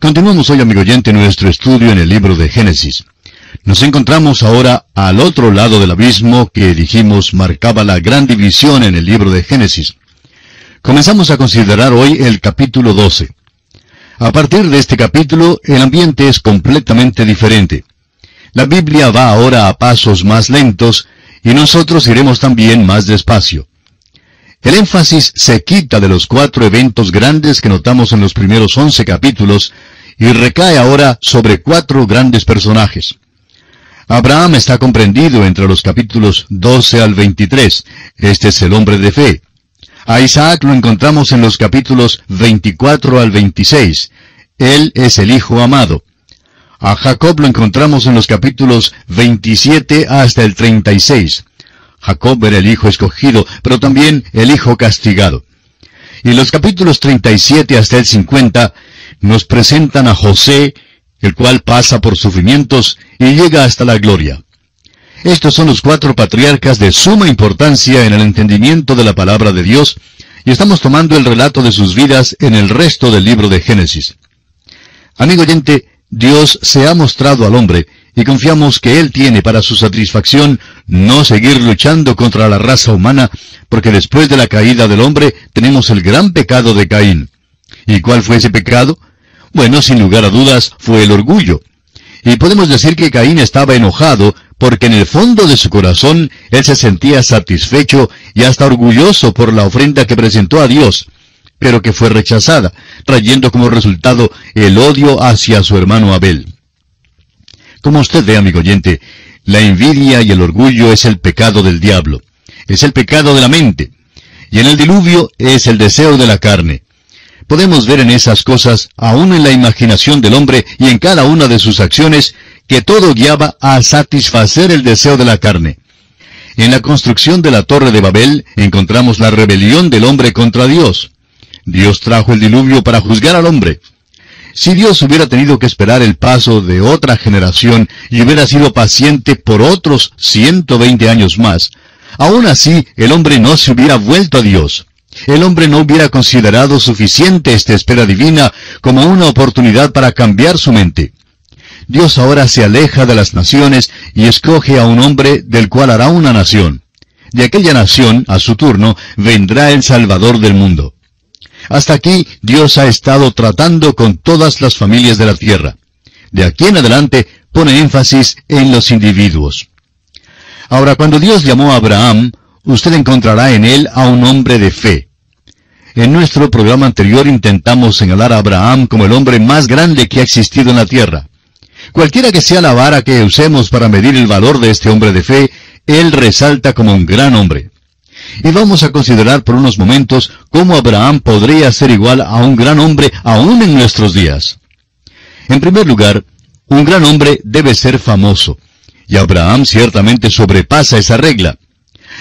Continuamos hoy, amigo oyente, nuestro estudio en el libro de Génesis. Nos encontramos ahora al otro lado del abismo que dijimos marcaba la gran división en el libro de Génesis. Comenzamos a considerar hoy el capítulo 12. A partir de este capítulo, el ambiente es completamente diferente. La Biblia va ahora a pasos más lentos y nosotros iremos también más despacio. El énfasis se quita de los cuatro eventos grandes que notamos en los primeros once capítulos y recae ahora sobre cuatro grandes personajes. Abraham está comprendido entre los capítulos 12 al 23. Este es el hombre de fe. A Isaac lo encontramos en los capítulos 24 al 26. Él es el Hijo amado. A Jacob lo encontramos en los capítulos 27 hasta el 36. Jacob era el hijo escogido, pero también el hijo castigado. Y los capítulos 37 hasta el 50 nos presentan a José, el cual pasa por sufrimientos y llega hasta la gloria. Estos son los cuatro patriarcas de suma importancia en el entendimiento de la palabra de Dios, y estamos tomando el relato de sus vidas en el resto del libro de Génesis. Amigo oyente, Dios se ha mostrado al hombre, y confiamos que Él tiene para su satisfacción no seguir luchando contra la raza humana, porque después de la caída del hombre tenemos el gran pecado de Caín. ¿Y cuál fue ese pecado? Bueno, sin lugar a dudas, fue el orgullo. Y podemos decir que Caín estaba enojado porque en el fondo de su corazón él se sentía satisfecho y hasta orgulloso por la ofrenda que presentó a Dios, pero que fue rechazada, trayendo como resultado el odio hacia su hermano Abel. Como usted ve, amigo oyente, la envidia y el orgullo es el pecado del diablo, es el pecado de la mente, y en el diluvio es el deseo de la carne. Podemos ver en esas cosas, aún en la imaginación del hombre y en cada una de sus acciones, que todo guiaba a satisfacer el deseo de la carne. En la construcción de la torre de Babel encontramos la rebelión del hombre contra Dios. Dios trajo el diluvio para juzgar al hombre. Si Dios hubiera tenido que esperar el paso de otra generación y hubiera sido paciente por otros 120 años más, aún así el hombre no se hubiera vuelto a Dios el hombre no hubiera considerado suficiente esta espera divina como una oportunidad para cambiar su mente. Dios ahora se aleja de las naciones y escoge a un hombre del cual hará una nación. De aquella nación, a su turno, vendrá el Salvador del mundo. Hasta aquí Dios ha estado tratando con todas las familias de la tierra. De aquí en adelante pone énfasis en los individuos. Ahora, cuando Dios llamó a Abraham, usted encontrará en él a un hombre de fe. En nuestro programa anterior intentamos señalar a Abraham como el hombre más grande que ha existido en la tierra. Cualquiera que sea la vara que usemos para medir el valor de este hombre de fe, él resalta como un gran hombre. Y vamos a considerar por unos momentos cómo Abraham podría ser igual a un gran hombre aún en nuestros días. En primer lugar, un gran hombre debe ser famoso, y Abraham ciertamente sobrepasa esa regla.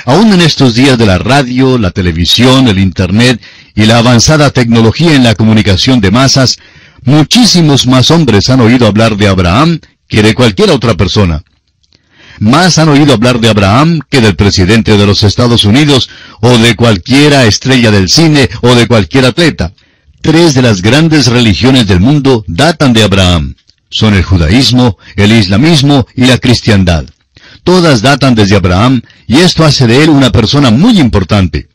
Aún en estos días de la radio, la televisión, el Internet y la avanzada tecnología en la comunicación de masas, muchísimos más hombres han oído hablar de Abraham que de cualquier otra persona. Más han oído hablar de Abraham que del presidente de los Estados Unidos o de cualquiera estrella del cine o de cualquier atleta. Tres de las grandes religiones del mundo datan de Abraham. Son el judaísmo, el islamismo y la cristiandad. Todas datan desde Abraham y esto hace de él una persona muy importante.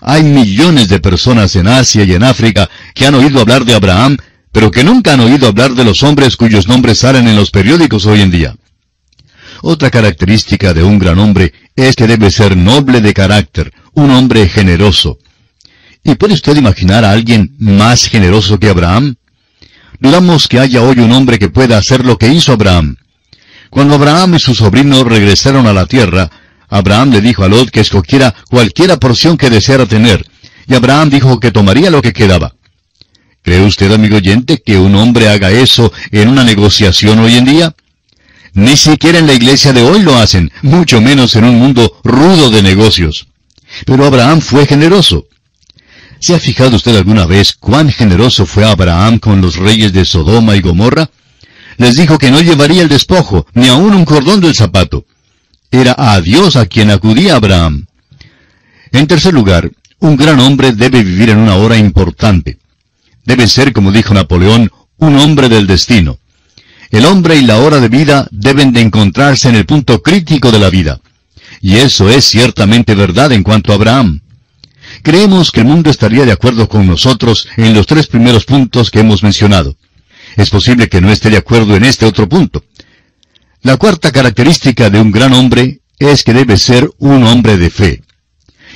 Hay millones de personas en Asia y en África que han oído hablar de Abraham, pero que nunca han oído hablar de los hombres cuyos nombres salen en los periódicos hoy en día. Otra característica de un gran hombre es que debe ser noble de carácter, un hombre generoso. ¿Y puede usted imaginar a alguien más generoso que Abraham? Dudamos que haya hoy un hombre que pueda hacer lo que hizo Abraham. Cuando Abraham y su sobrino regresaron a la tierra, Abraham le dijo a Lot que escogiera cualquiera porción que deseara tener, y Abraham dijo que tomaría lo que quedaba. ¿Cree usted, amigo oyente, que un hombre haga eso en una negociación hoy en día? Ni siquiera en la iglesia de hoy lo hacen, mucho menos en un mundo rudo de negocios. Pero Abraham fue generoso. ¿Se ha fijado usted alguna vez cuán generoso fue Abraham con los reyes de Sodoma y Gomorra? les dijo que no llevaría el despojo, ni aun un cordón del zapato. Era a Dios a quien acudía Abraham. En tercer lugar, un gran hombre debe vivir en una hora importante. Debe ser, como dijo Napoleón, un hombre del destino. El hombre y la hora de vida deben de encontrarse en el punto crítico de la vida. Y eso es ciertamente verdad en cuanto a Abraham. Creemos que el mundo estaría de acuerdo con nosotros en los tres primeros puntos que hemos mencionado. Es posible que no esté de acuerdo en este otro punto. La cuarta característica de un gran hombre es que debe ser un hombre de fe.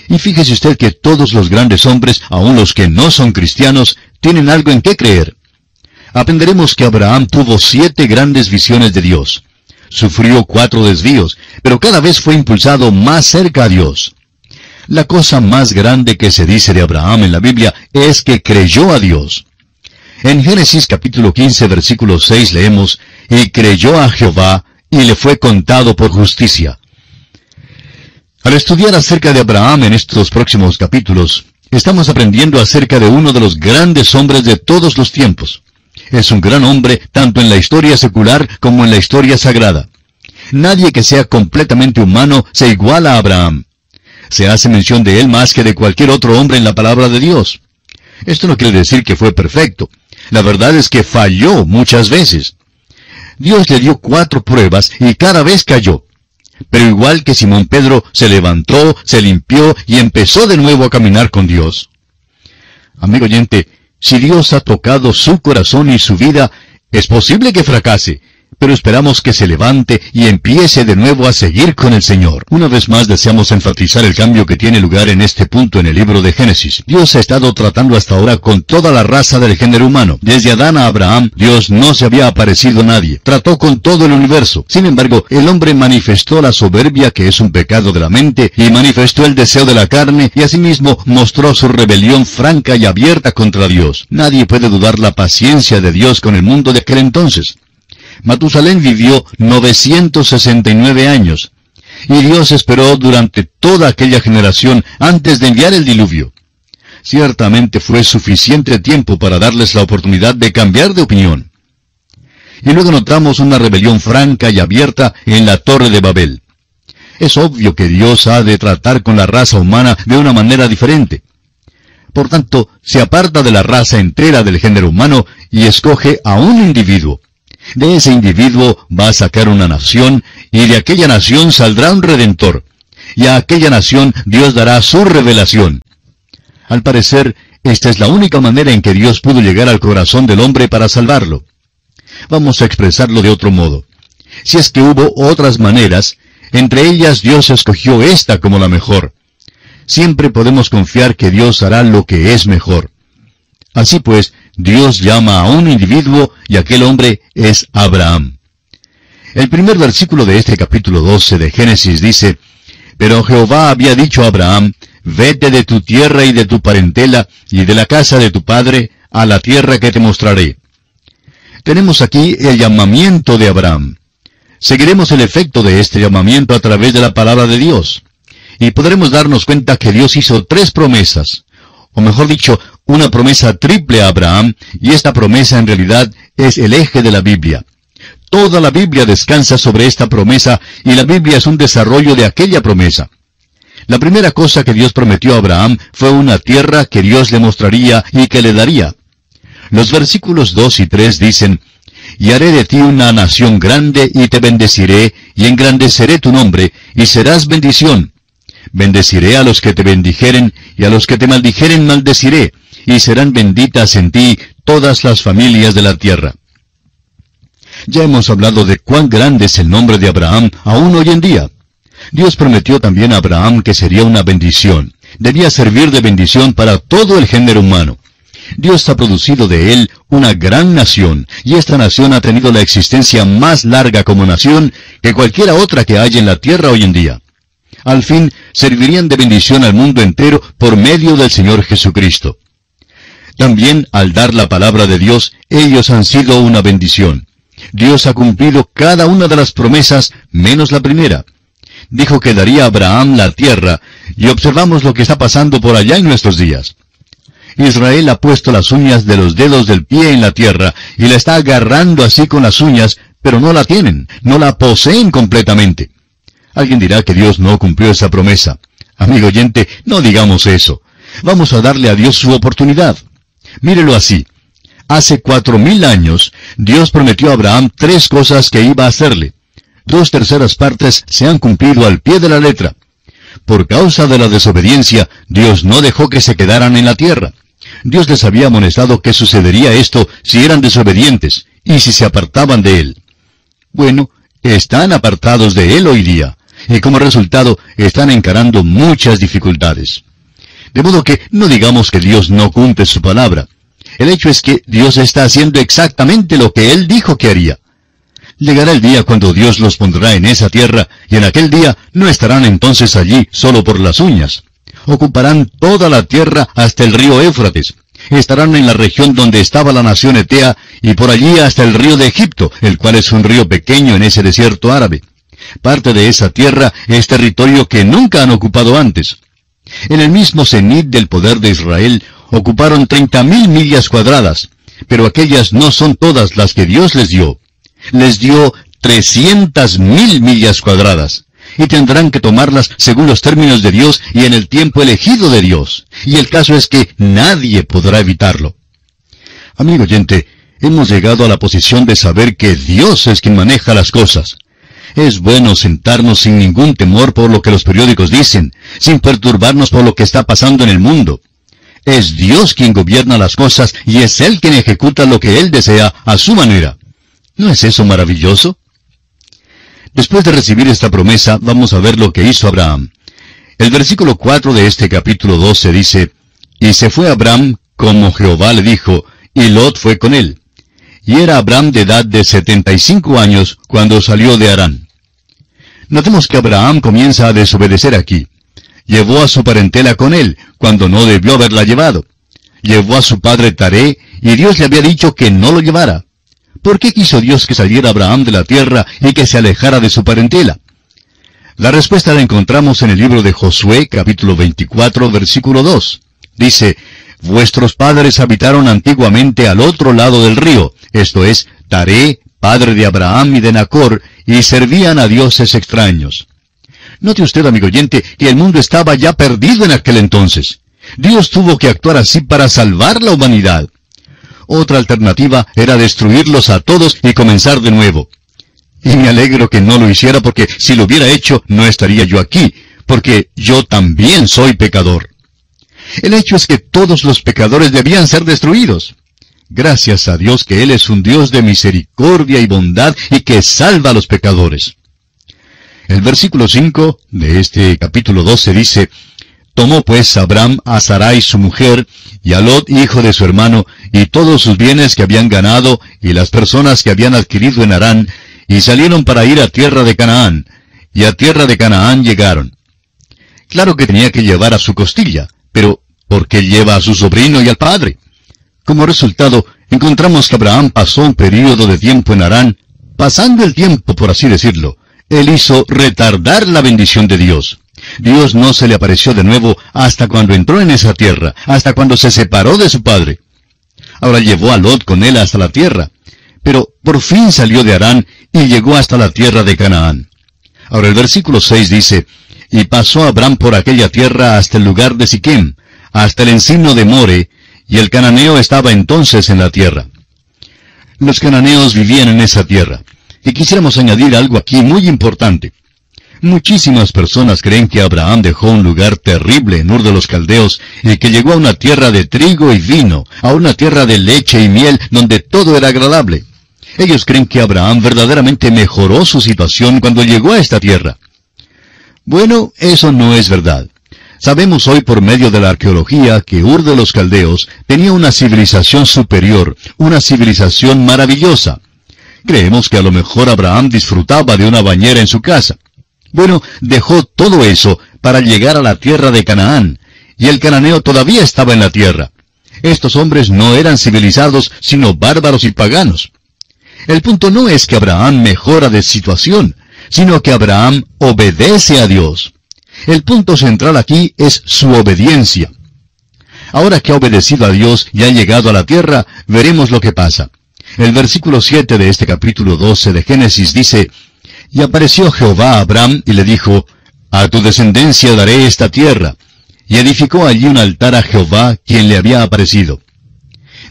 Y fíjese usted que todos los grandes hombres, aun los que no son cristianos, tienen algo en qué creer. Aprenderemos que Abraham tuvo siete grandes visiones de Dios. Sufrió cuatro desvíos, pero cada vez fue impulsado más cerca a Dios. La cosa más grande que se dice de Abraham en la Biblia es que creyó a Dios. En Génesis capítulo 15 versículo 6 leemos, y creyó a Jehová, y le fue contado por justicia. Al estudiar acerca de Abraham en estos próximos capítulos, estamos aprendiendo acerca de uno de los grandes hombres de todos los tiempos. Es un gran hombre tanto en la historia secular como en la historia sagrada. Nadie que sea completamente humano se iguala a Abraham. Se hace mención de él más que de cualquier otro hombre en la palabra de Dios. Esto no quiere decir que fue perfecto. La verdad es que falló muchas veces. Dios le dio cuatro pruebas y cada vez cayó. Pero igual que Simón Pedro se levantó, se limpió y empezó de nuevo a caminar con Dios. Amigo oyente, si Dios ha tocado su corazón y su vida, es posible que fracase, pero esperamos que se levante y empiece de nuevo a seguir con el Señor. Una vez más deseamos enfatizar el cambio que tiene lugar en este punto en el libro de Génesis. Dios ha estado tratando hasta ahora con toda la raza del género humano. Desde Adán a Abraham, Dios no se había aparecido a nadie. Trató con todo el universo. Sin embargo, el hombre manifestó la soberbia que es un pecado de la mente y manifestó el deseo de la carne y asimismo mostró su rebelión franca y abierta contra Dios. Nadie puede dudar la paciencia de Dios con el mundo de aquel entonces. Matusalén vivió 969 años, y Dios esperó durante toda aquella generación antes de enviar el diluvio. Ciertamente fue suficiente tiempo para darles la oportunidad de cambiar de opinión. Y luego notamos una rebelión franca y abierta en la Torre de Babel. Es obvio que Dios ha de tratar con la raza humana de una manera diferente. Por tanto, se aparta de la raza entera del género humano y escoge a un individuo. De ese individuo va a sacar una nación, y de aquella nación saldrá un redentor. Y a aquella nación Dios dará su revelación. Al parecer, esta es la única manera en que Dios pudo llegar al corazón del hombre para salvarlo. Vamos a expresarlo de otro modo. Si es que hubo otras maneras, entre ellas Dios escogió esta como la mejor. Siempre podemos confiar que Dios hará lo que es mejor. Así pues, Dios llama a un individuo y aquel hombre es Abraham. El primer versículo de este capítulo 12 de Génesis dice, Pero Jehová había dicho a Abraham, Vete de tu tierra y de tu parentela y de la casa de tu padre a la tierra que te mostraré. Tenemos aquí el llamamiento de Abraham. Seguiremos el efecto de este llamamiento a través de la palabra de Dios. Y podremos darnos cuenta que Dios hizo tres promesas, o mejor dicho, una promesa triple a Abraham, y esta promesa en realidad es el eje de la Biblia. Toda la Biblia descansa sobre esta promesa, y la Biblia es un desarrollo de aquella promesa. La primera cosa que Dios prometió a Abraham fue una tierra que Dios le mostraría y que le daría. Los versículos 2 y 3 dicen, Y haré de ti una nación grande y te bendeciré, y engrandeceré tu nombre, y serás bendición. Bendeciré a los que te bendijeren, y a los que te maldijeren maldeciré, y serán benditas en ti todas las familias de la tierra. Ya hemos hablado de cuán grande es el nombre de Abraham aún hoy en día. Dios prometió también a Abraham que sería una bendición. Debía servir de bendición para todo el género humano. Dios ha producido de él una gran nación, y esta nación ha tenido la existencia más larga como nación que cualquiera otra que haya en la tierra hoy en día. Al fin, servirían de bendición al mundo entero por medio del Señor Jesucristo. También, al dar la palabra de Dios, ellos han sido una bendición. Dios ha cumplido cada una de las promesas, menos la primera. Dijo que daría a Abraham la tierra, y observamos lo que está pasando por allá en nuestros días. Israel ha puesto las uñas de los dedos del pie en la tierra, y la está agarrando así con las uñas, pero no la tienen, no la poseen completamente. Alguien dirá que Dios no cumplió esa promesa. Amigo oyente, no digamos eso. Vamos a darle a Dios su oportunidad. Mírelo así. Hace cuatro mil años, Dios prometió a Abraham tres cosas que iba a hacerle. Dos terceras partes se han cumplido al pie de la letra. Por causa de la desobediencia, Dios no dejó que se quedaran en la tierra. Dios les había amonestado que sucedería esto si eran desobedientes y si se apartaban de Él. Bueno, están apartados de Él hoy día, y como resultado están encarando muchas dificultades. De modo que no digamos que Dios no cumple su palabra. El hecho es que Dios está haciendo exactamente lo que Él dijo que haría. Llegará el día cuando Dios los pondrá en esa tierra, y en aquel día no estarán entonces allí solo por las uñas. Ocuparán toda la tierra hasta el río Éufrates. Estarán en la región donde estaba la nación Etea, y por allí hasta el río de Egipto, el cual es un río pequeño en ese desierto árabe. Parte de esa tierra es territorio que nunca han ocupado antes. En el mismo cenit del poder de Israel ocuparon treinta mil millas cuadradas, pero aquellas no son todas las que Dios les dio. Les dio trescientas mil millas cuadradas, y tendrán que tomarlas según los términos de Dios y en el tiempo elegido de Dios. Y el caso es que nadie podrá evitarlo. Amigo oyente, hemos llegado a la posición de saber que Dios es quien maneja las cosas. Es bueno sentarnos sin ningún temor por lo que los periódicos dicen, sin perturbarnos por lo que está pasando en el mundo. Es Dios quien gobierna las cosas y es Él quien ejecuta lo que Él desea a su manera. ¿No es eso maravilloso? Después de recibir esta promesa, vamos a ver lo que hizo Abraham. El versículo 4 de este capítulo 12 dice, Y se fue Abraham como Jehová le dijo, y Lot fue con él. Y era Abraham de edad de setenta y cinco años cuando salió de Harán. Notemos que Abraham comienza a desobedecer aquí. Llevó a su parentela con él, cuando no debió haberla llevado. Llevó a su padre Taré, y Dios le había dicho que no lo llevara. ¿Por qué quiso Dios que saliera Abraham de la tierra y que se alejara de su parentela? La respuesta la encontramos en el libro de Josué, capítulo 24, versículo 2. Dice, Vuestros padres habitaron antiguamente al otro lado del río, esto es, Taré, padre de Abraham y de Nacor, y servían a dioses extraños. Note usted, amigo oyente, que el mundo estaba ya perdido en aquel entonces. Dios tuvo que actuar así para salvar la humanidad. Otra alternativa era destruirlos a todos y comenzar de nuevo. Y me alegro que no lo hiciera porque si lo hubiera hecho no estaría yo aquí, porque yo también soy pecador. El hecho es que todos los pecadores debían ser destruidos. Gracias a Dios que Él es un Dios de misericordia y bondad y que salva a los pecadores. El versículo 5 de este capítulo 12 dice, Tomó pues Abraham a Sarai su mujer, y a Lot hijo de su hermano, y todos sus bienes que habían ganado, y las personas que habían adquirido en Harán, y salieron para ir a tierra de Canaán, y a tierra de Canaán llegaron. Claro que tenía que llevar a su costilla, pero ¿por qué lleva a su sobrino y al padre? Como resultado, encontramos que Abraham pasó un periodo de tiempo en Harán, pasando el tiempo, por así decirlo. Él hizo retardar la bendición de Dios. Dios no se le apareció de nuevo hasta cuando entró en esa tierra, hasta cuando se separó de su padre. Ahora llevó a Lot con él hasta la tierra, pero por fin salió de Harán y llegó hasta la tierra de Canaán. Ahora el versículo 6 dice, Y pasó Abraham por aquella tierra hasta el lugar de Siquem, hasta el encino de More, y el cananeo estaba entonces en la tierra. Los cananeos vivían en esa tierra. Y quisiéramos añadir algo aquí muy importante. Muchísimas personas creen que Abraham dejó un lugar terrible en Ur de los Caldeos y que llegó a una tierra de trigo y vino, a una tierra de leche y miel donde todo era agradable. Ellos creen que Abraham verdaderamente mejoró su situación cuando llegó a esta tierra. Bueno, eso no es verdad. Sabemos hoy por medio de la arqueología que Ur de los Caldeos tenía una civilización superior, una civilización maravillosa. Creemos que a lo mejor Abraham disfrutaba de una bañera en su casa. Bueno, dejó todo eso para llegar a la tierra de Canaán, y el cananeo todavía estaba en la tierra. Estos hombres no eran civilizados, sino bárbaros y paganos. El punto no es que Abraham mejora de situación, sino que Abraham obedece a Dios. El punto central aquí es su obediencia. Ahora que ha obedecido a Dios y ha llegado a la tierra, veremos lo que pasa. El versículo 7 de este capítulo 12 de Génesis dice, y apareció Jehová a Abraham y le dijo, A tu descendencia daré esta tierra. Y edificó allí un altar a Jehová, quien le había aparecido.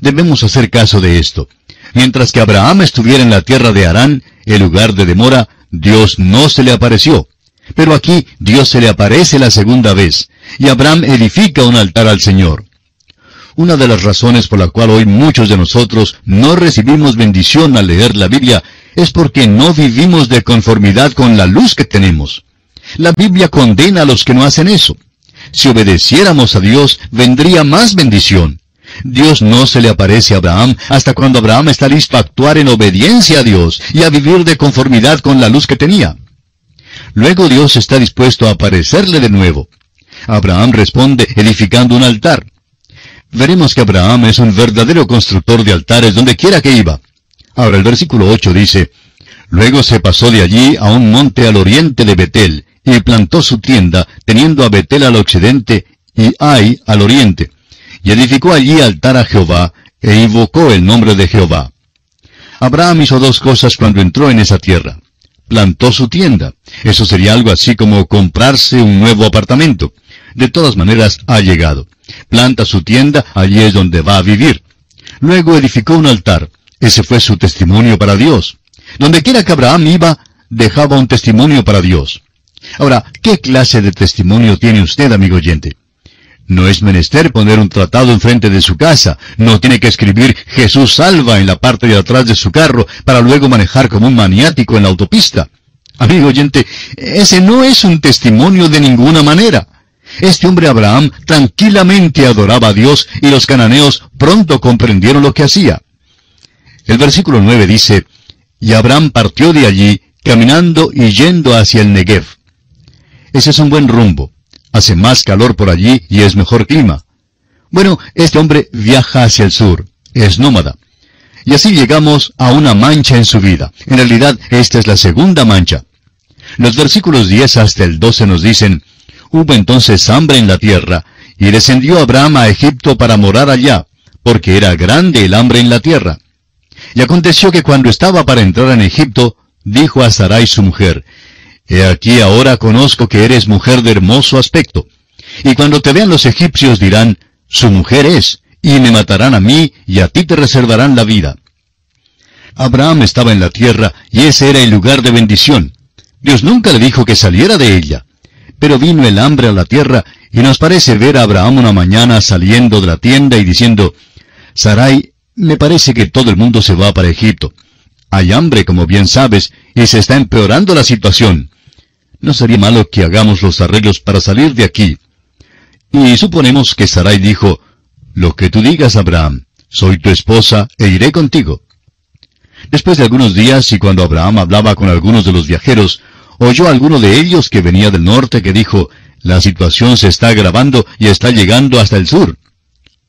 Debemos hacer caso de esto. Mientras que Abraham estuviera en la tierra de Harán, el lugar de demora, Dios no se le apareció. Pero aquí Dios se le aparece la segunda vez, y Abraham edifica un altar al Señor. Una de las razones por la cual hoy muchos de nosotros no recibimos bendición al leer la Biblia es porque no vivimos de conformidad con la luz que tenemos. La Biblia condena a los que no hacen eso. Si obedeciéramos a Dios, vendría más bendición. Dios no se le aparece a Abraham hasta cuando Abraham está listo a actuar en obediencia a Dios y a vivir de conformidad con la luz que tenía. Luego Dios está dispuesto a aparecerle de nuevo. Abraham responde edificando un altar. Veremos que Abraham es un verdadero constructor de altares donde quiera que iba. Ahora el versículo 8 dice, Luego se pasó de allí a un monte al oriente de Betel, y plantó su tienda, teniendo a Betel al occidente y Ai al oriente. Y edificó allí altar a Jehová, e invocó el nombre de Jehová. Abraham hizo dos cosas cuando entró en esa tierra. Plantó su tienda. Eso sería algo así como comprarse un nuevo apartamento. De todas maneras, ha llegado. Planta su tienda, allí es donde va a vivir. Luego edificó un altar. Ese fue su testimonio para Dios. Donde quiera que Abraham iba, dejaba un testimonio para Dios. Ahora, ¿qué clase de testimonio tiene usted, amigo oyente? No es menester poner un tratado enfrente de su casa, no tiene que escribir Jesús salva en la parte de atrás de su carro para luego manejar como un maniático en la autopista. Amigo oyente, ese no es un testimonio de ninguna manera. Este hombre Abraham tranquilamente adoraba a Dios y los cananeos pronto comprendieron lo que hacía. El versículo 9 dice, Y Abraham partió de allí, caminando y yendo hacia el Negev. Ese es un buen rumbo. Hace más calor por allí y es mejor clima. Bueno, este hombre viaja hacia el sur. Es nómada. Y así llegamos a una mancha en su vida. En realidad, esta es la segunda mancha. Los versículos 10 hasta el 12 nos dicen, Hubo entonces hambre en la tierra, y descendió Abraham a Egipto para morar allá, porque era grande el hambre en la tierra. Y aconteció que cuando estaba para entrar en Egipto, dijo a Sarai su mujer, He aquí ahora conozco que eres mujer de hermoso aspecto. Y cuando te vean los egipcios dirán, Su mujer es, y me matarán a mí, y a ti te reservarán la vida. Abraham estaba en la tierra, y ese era el lugar de bendición. Dios nunca le dijo que saliera de ella. Pero vino el hambre a la tierra, y nos parece ver a Abraham una mañana saliendo de la tienda y diciendo, Sarai, me parece que todo el mundo se va para Egipto. Hay hambre, como bien sabes, y se está empeorando la situación. No sería malo que hagamos los arreglos para salir de aquí. Y suponemos que Sarai dijo, Lo que tú digas, Abraham, soy tu esposa e iré contigo. Después de algunos días y cuando Abraham hablaba con algunos de los viajeros, oyó a alguno de ellos que venía del norte que dijo, La situación se está agravando y está llegando hasta el sur.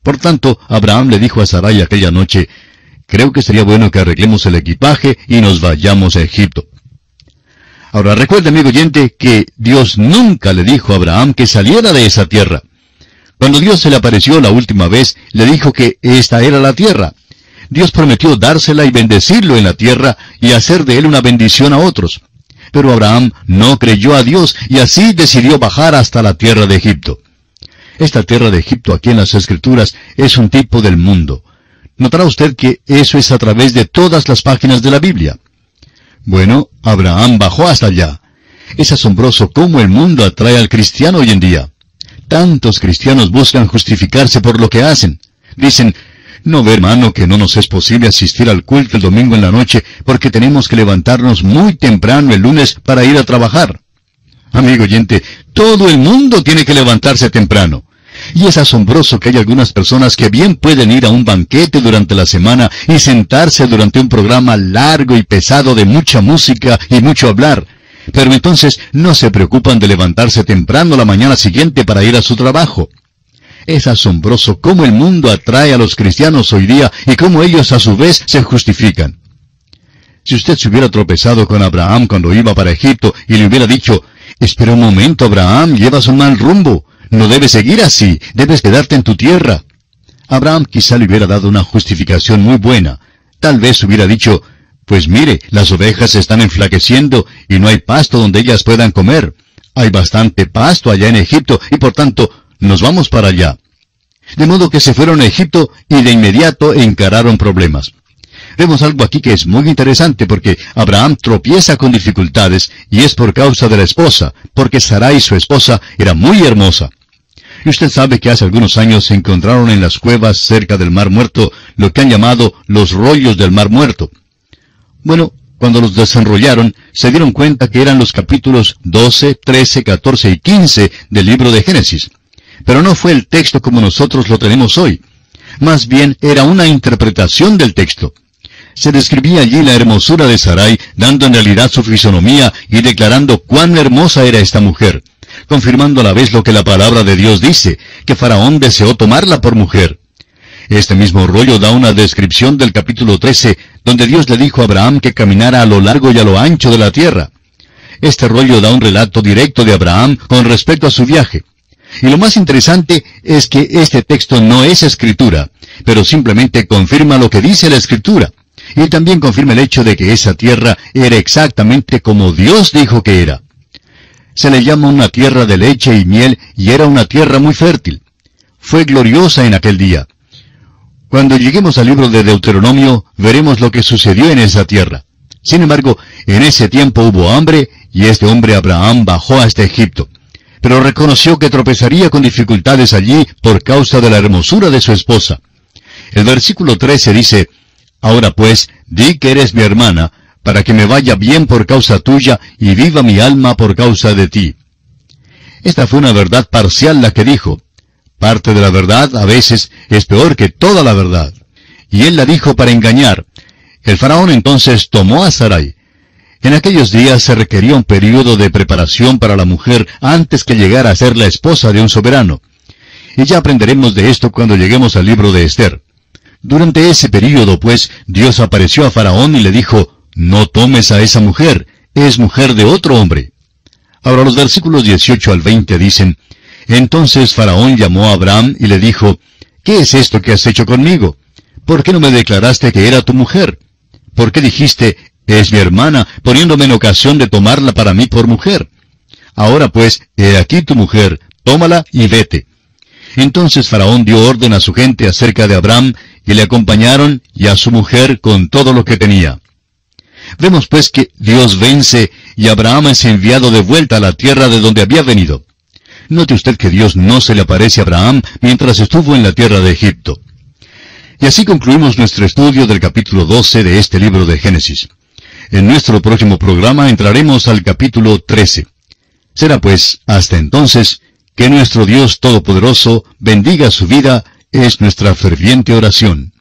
Por tanto, Abraham le dijo a Sarai aquella noche, Creo que sería bueno que arreglemos el equipaje y nos vayamos a Egipto. Ahora recuerde, amigo oyente, que Dios nunca le dijo a Abraham que saliera de esa tierra. Cuando Dios se le apareció la última vez, le dijo que esta era la tierra. Dios prometió dársela y bendecirlo en la tierra y hacer de él una bendición a otros. Pero Abraham no creyó a Dios y así decidió bajar hasta la tierra de Egipto. Esta tierra de Egipto aquí en las Escrituras es un tipo del mundo. Notará usted que eso es a través de todas las páginas de la Biblia. Bueno, Abraham bajó hasta allá. Es asombroso cómo el mundo atrae al cristiano hoy en día. Tantos cristianos buscan justificarse por lo que hacen. Dicen, no ve hermano que no nos es posible asistir al culto el domingo en la noche porque tenemos que levantarnos muy temprano el lunes para ir a trabajar. Amigo oyente, todo el mundo tiene que levantarse temprano. Y es asombroso que hay algunas personas que bien pueden ir a un banquete durante la semana y sentarse durante un programa largo y pesado de mucha música y mucho hablar. Pero entonces no se preocupan de levantarse temprano la mañana siguiente para ir a su trabajo. Es asombroso cómo el mundo atrae a los cristianos hoy día y cómo ellos a su vez se justifican. Si usted se hubiera tropezado con Abraham cuando iba para Egipto y le hubiera dicho, espera un momento, Abraham, llevas un mal rumbo, no debes seguir así, debes quedarte en tu tierra. Abraham quizá le hubiera dado una justificación muy buena. Tal vez hubiera dicho, pues mire, las ovejas se están enflaqueciendo y no hay pasto donde ellas puedan comer. Hay bastante pasto allá en Egipto y por tanto nos vamos para allá. De modo que se fueron a Egipto y de inmediato encararon problemas. Vemos algo aquí que es muy interesante porque Abraham tropieza con dificultades y es por causa de la esposa, porque Sarai, su esposa, era muy hermosa. Y usted sabe que hace algunos años se encontraron en las cuevas cerca del Mar Muerto lo que han llamado los rollos del Mar Muerto. Bueno, cuando los desenrollaron, se dieron cuenta que eran los capítulos 12, 13, 14 y 15 del libro de Génesis. Pero no fue el texto como nosotros lo tenemos hoy. Más bien era una interpretación del texto. Se describía allí la hermosura de Sarai, dando en realidad su fisonomía y declarando cuán hermosa era esta mujer, confirmando a la vez lo que la palabra de Dios dice, que Faraón deseó tomarla por mujer. Este mismo rollo da una descripción del capítulo 13, donde Dios le dijo a Abraham que caminara a lo largo y a lo ancho de la tierra. Este rollo da un relato directo de Abraham con respecto a su viaje. Y lo más interesante es que este texto no es escritura, pero simplemente confirma lo que dice la escritura. Y también confirma el hecho de que esa tierra era exactamente como Dios dijo que era. Se le llama una tierra de leche y miel y era una tierra muy fértil. Fue gloriosa en aquel día. Cuando lleguemos al libro de Deuteronomio, veremos lo que sucedió en esa tierra. Sin embargo, en ese tiempo hubo hambre y este hombre Abraham bajó hasta Egipto. Pero reconoció que tropezaría con dificultades allí por causa de la hermosura de su esposa. El versículo 13 dice, Ahora pues, di que eres mi hermana, para que me vaya bien por causa tuya y viva mi alma por causa de ti. Esta fue una verdad parcial la que dijo, Parte de la verdad a veces es peor que toda la verdad. Y él la dijo para engañar. El faraón entonces tomó a Sarai. En aquellos días se requería un periodo de preparación para la mujer antes que llegara a ser la esposa de un soberano. Y ya aprenderemos de esto cuando lleguemos al libro de Esther. Durante ese periodo, pues, Dios apareció a Faraón y le dijo, No tomes a esa mujer, es mujer de otro hombre. Ahora los versículos 18 al 20 dicen, entonces Faraón llamó a Abraham y le dijo, ¿Qué es esto que has hecho conmigo? ¿Por qué no me declaraste que era tu mujer? ¿Por qué dijiste, es mi hermana, poniéndome en ocasión de tomarla para mí por mujer? Ahora pues, he aquí tu mujer, tómala y vete. Entonces Faraón dio orden a su gente acerca de Abraham, y le acompañaron y a su mujer con todo lo que tenía. Vemos pues que Dios vence y Abraham es enviado de vuelta a la tierra de donde había venido. Note usted que Dios no se le aparece a Abraham mientras estuvo en la tierra de Egipto. Y así concluimos nuestro estudio del capítulo 12 de este libro de Génesis. En nuestro próximo programa entraremos al capítulo 13. Será pues, hasta entonces, que nuestro Dios Todopoderoso bendiga su vida, es nuestra ferviente oración.